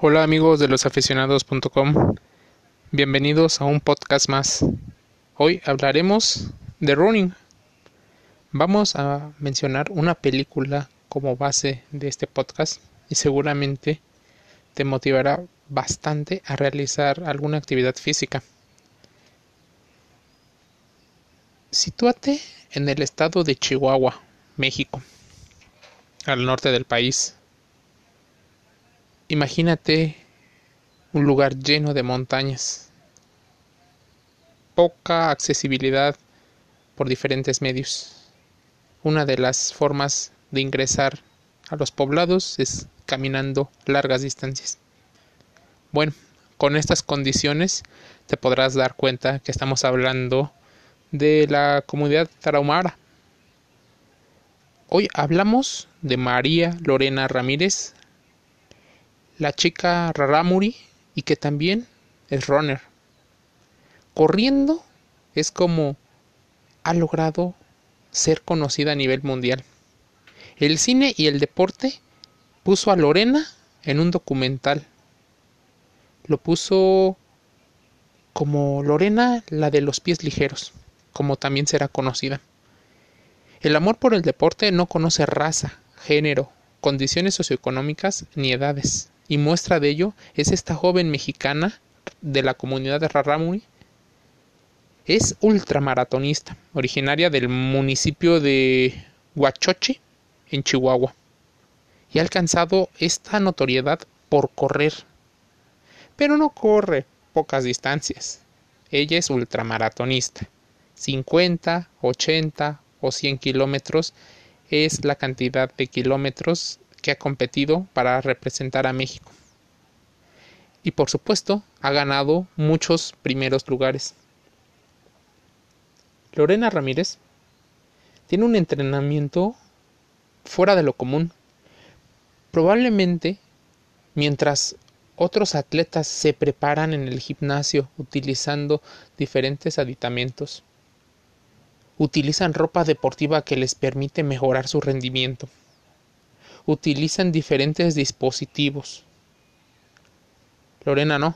Hola amigos de losaficionados.com, bienvenidos a un podcast más. Hoy hablaremos de running. Vamos a mencionar una película como base de este podcast y seguramente te motivará bastante a realizar alguna actividad física. Sitúate en el estado de Chihuahua, México, al norte del país. Imagínate un lugar lleno de montañas, poca accesibilidad por diferentes medios. Una de las formas de ingresar a los poblados es caminando largas distancias. Bueno, con estas condiciones te podrás dar cuenta que estamos hablando de la comunidad tarahumara. Hoy hablamos de María Lorena Ramírez, la chica Raramuri y que también es runner. Corriendo es como ha logrado ser conocida a nivel mundial. El cine y el deporte puso a Lorena en un documental. Lo puso como Lorena la de los pies ligeros, como también será conocida. El amor por el deporte no conoce raza, género, condiciones socioeconómicas ni edades y muestra de ello es esta joven mexicana de la comunidad de Raramuri. Es ultramaratonista, originaria del municipio de Huachochi, en Chihuahua, y ha alcanzado esta notoriedad por correr. Pero no corre pocas distancias. Ella es ultramaratonista. 50, 80 o 100 kilómetros es la cantidad de kilómetros que ha competido para representar a México. Y por supuesto, ha ganado muchos primeros lugares. Lorena Ramírez tiene un entrenamiento fuera de lo común. Probablemente, mientras otros atletas se preparan en el gimnasio utilizando diferentes aditamentos, utilizan ropa deportiva que les permite mejorar su rendimiento utilizan diferentes dispositivos. Lorena no.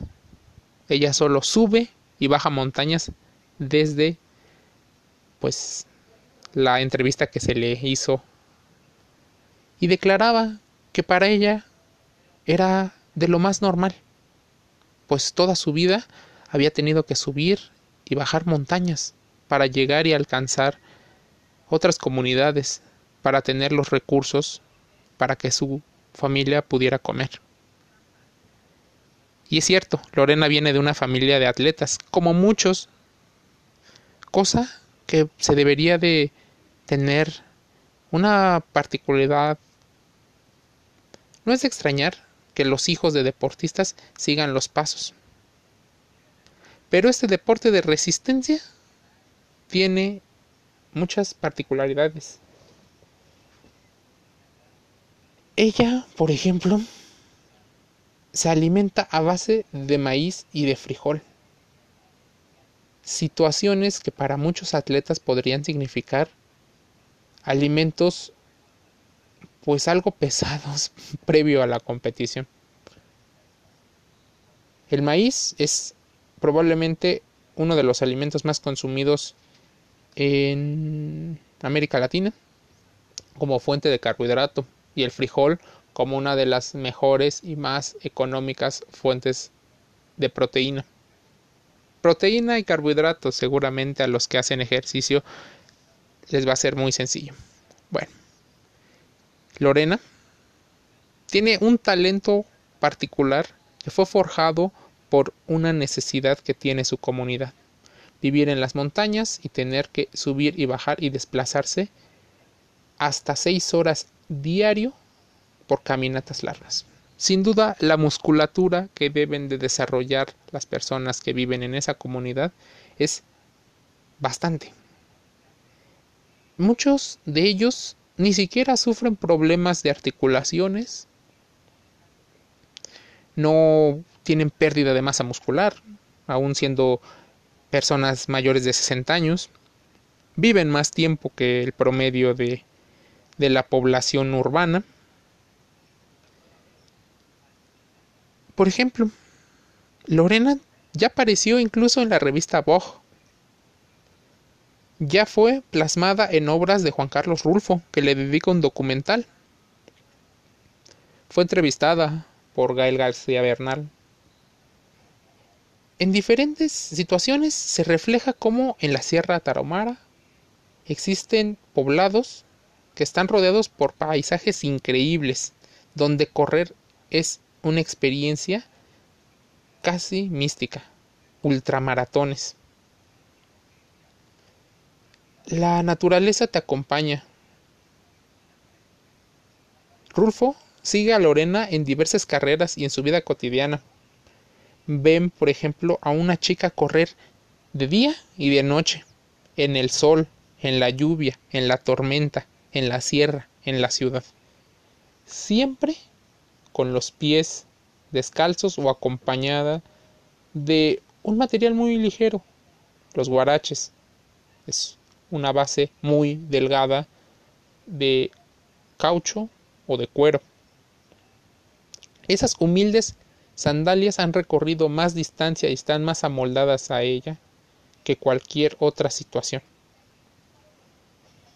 Ella solo sube y baja montañas desde pues la entrevista que se le hizo y declaraba que para ella era de lo más normal, pues toda su vida había tenido que subir y bajar montañas para llegar y alcanzar otras comunidades, para tener los recursos para que su familia pudiera comer. Y es cierto, Lorena viene de una familia de atletas, como muchos, cosa que se debería de tener una particularidad. No es de extrañar que los hijos de deportistas sigan los pasos. Pero este deporte de resistencia tiene muchas particularidades. Ella, por ejemplo, se alimenta a base de maíz y de frijol. Situaciones que para muchos atletas podrían significar alimentos pues algo pesados previo a la competición. El maíz es probablemente uno de los alimentos más consumidos en América Latina como fuente de carbohidrato y el frijol como una de las mejores y más económicas fuentes de proteína. Proteína y carbohidratos seguramente a los que hacen ejercicio les va a ser muy sencillo. Bueno, Lorena tiene un talento particular que fue forjado por una necesidad que tiene su comunidad. Vivir en las montañas y tener que subir y bajar y desplazarse hasta seis horas diario por caminatas largas. Sin duda, la musculatura que deben de desarrollar las personas que viven en esa comunidad es bastante. Muchos de ellos ni siquiera sufren problemas de articulaciones, no tienen pérdida de masa muscular, aún siendo personas mayores de 60 años, viven más tiempo que el promedio de de la población urbana. por ejemplo, Lorena ya apareció incluso en la revista Vogue. Ya fue plasmada en obras de Juan Carlos Rulfo, que le dedica un documental. Fue entrevistada por Gael García Bernal. En diferentes situaciones se refleja cómo en la Sierra Tarahumara existen poblados que están rodeados por paisajes increíbles, donde correr es una experiencia casi mística, ultramaratones. La naturaleza te acompaña. Rulfo sigue a Lorena en diversas carreras y en su vida cotidiana. Ven, por ejemplo, a una chica correr de día y de noche, en el sol, en la lluvia, en la tormenta, en la sierra, en la ciudad. Siempre con los pies descalzos o acompañada de un material muy ligero, los guaraches. Es una base muy delgada de caucho o de cuero. Esas humildes sandalias han recorrido más distancia y están más amoldadas a ella que cualquier otra situación.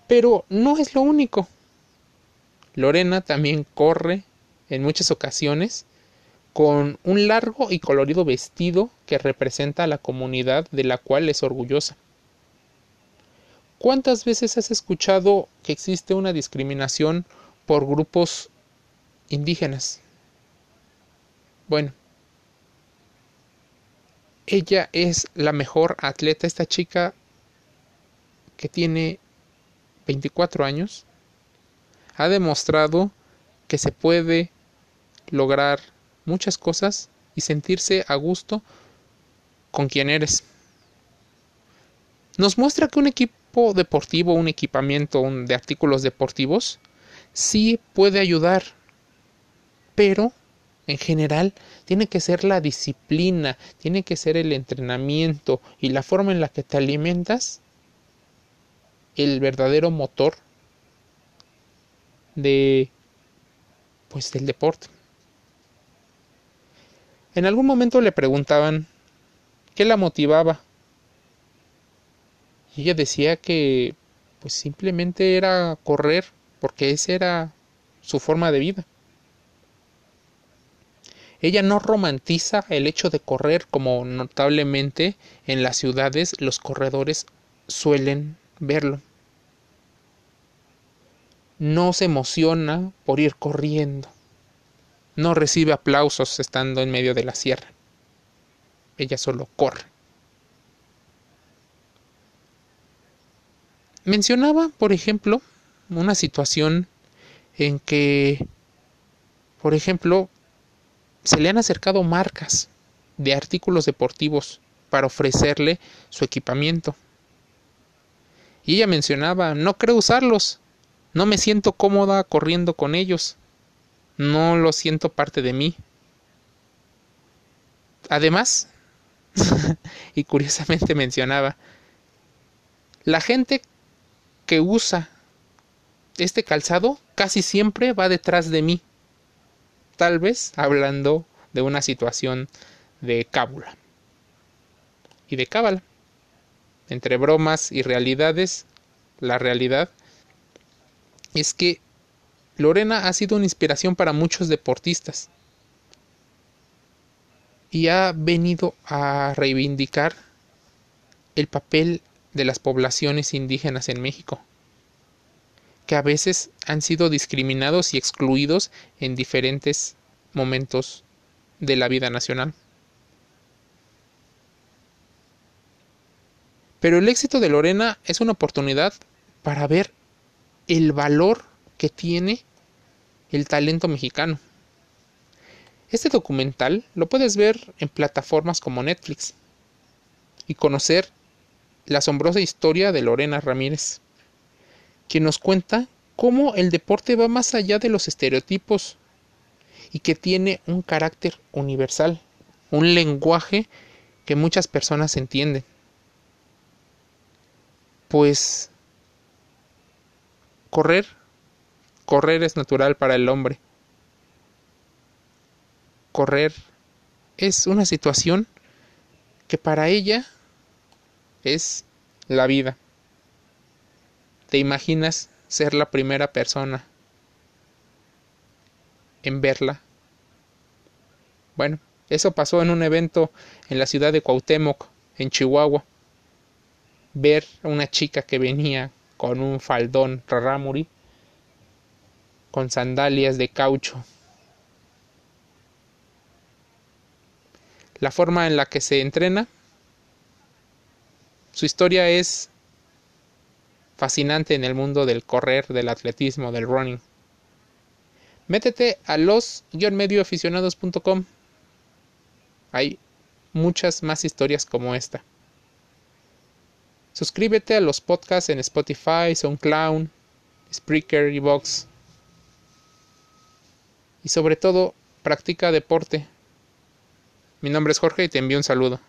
Pero no es lo único. Lorena también corre en muchas ocasiones con un largo y colorido vestido que representa a la comunidad de la cual es orgullosa. ¿Cuántas veces has escuchado que existe una discriminación por grupos indígenas? Bueno, ella es la mejor atleta, esta chica que tiene 24 años, ha demostrado que se puede lograr muchas cosas y sentirse a gusto con quien eres. Nos muestra que un equipo deportivo, un equipamiento de artículos deportivos, sí puede ayudar, pero en general tiene que ser la disciplina, tiene que ser el entrenamiento y la forma en la que te alimentas el verdadero motor de pues del deporte. En algún momento le preguntaban qué la motivaba. Y ella decía que pues simplemente era correr porque esa era su forma de vida. Ella no romantiza el hecho de correr como notablemente en las ciudades los corredores suelen verlo. No se emociona por ir corriendo. No recibe aplausos estando en medio de la sierra. Ella solo corre. Mencionaba, por ejemplo, una situación en que, por ejemplo, se le han acercado marcas de artículos deportivos para ofrecerle su equipamiento. Y ella mencionaba, no creo usarlos, no me siento cómoda corriendo con ellos, no lo siento parte de mí. Además, y curiosamente mencionaba, la gente que usa este calzado casi siempre va detrás de mí tal vez hablando de una situación de cábula y de cábala. Entre bromas y realidades, la realidad es que Lorena ha sido una inspiración para muchos deportistas y ha venido a reivindicar el papel de las poblaciones indígenas en México que a veces han sido discriminados y excluidos en diferentes momentos de la vida nacional. Pero el éxito de Lorena es una oportunidad para ver el valor que tiene el talento mexicano. Este documental lo puedes ver en plataformas como Netflix y conocer la asombrosa historia de Lorena Ramírez que nos cuenta cómo el deporte va más allá de los estereotipos y que tiene un carácter universal, un lenguaje que muchas personas entienden. Pues correr, correr es natural para el hombre. Correr es una situación que para ella es la vida. ¿Te imaginas ser la primera persona en verla? Bueno, eso pasó en un evento en la ciudad de Cuauhtémoc, en Chihuahua. Ver a una chica que venía con un faldón rarámuri, con sandalias de caucho. La forma en la que se entrena, su historia es fascinante en el mundo del correr, del atletismo, del running. Métete a los-medioaficionados.com hay muchas más historias como esta. Suscríbete a los podcasts en Spotify, SoundCloud, Spreaker y Vox. Y sobre todo, practica deporte. Mi nombre es Jorge y te envío un saludo.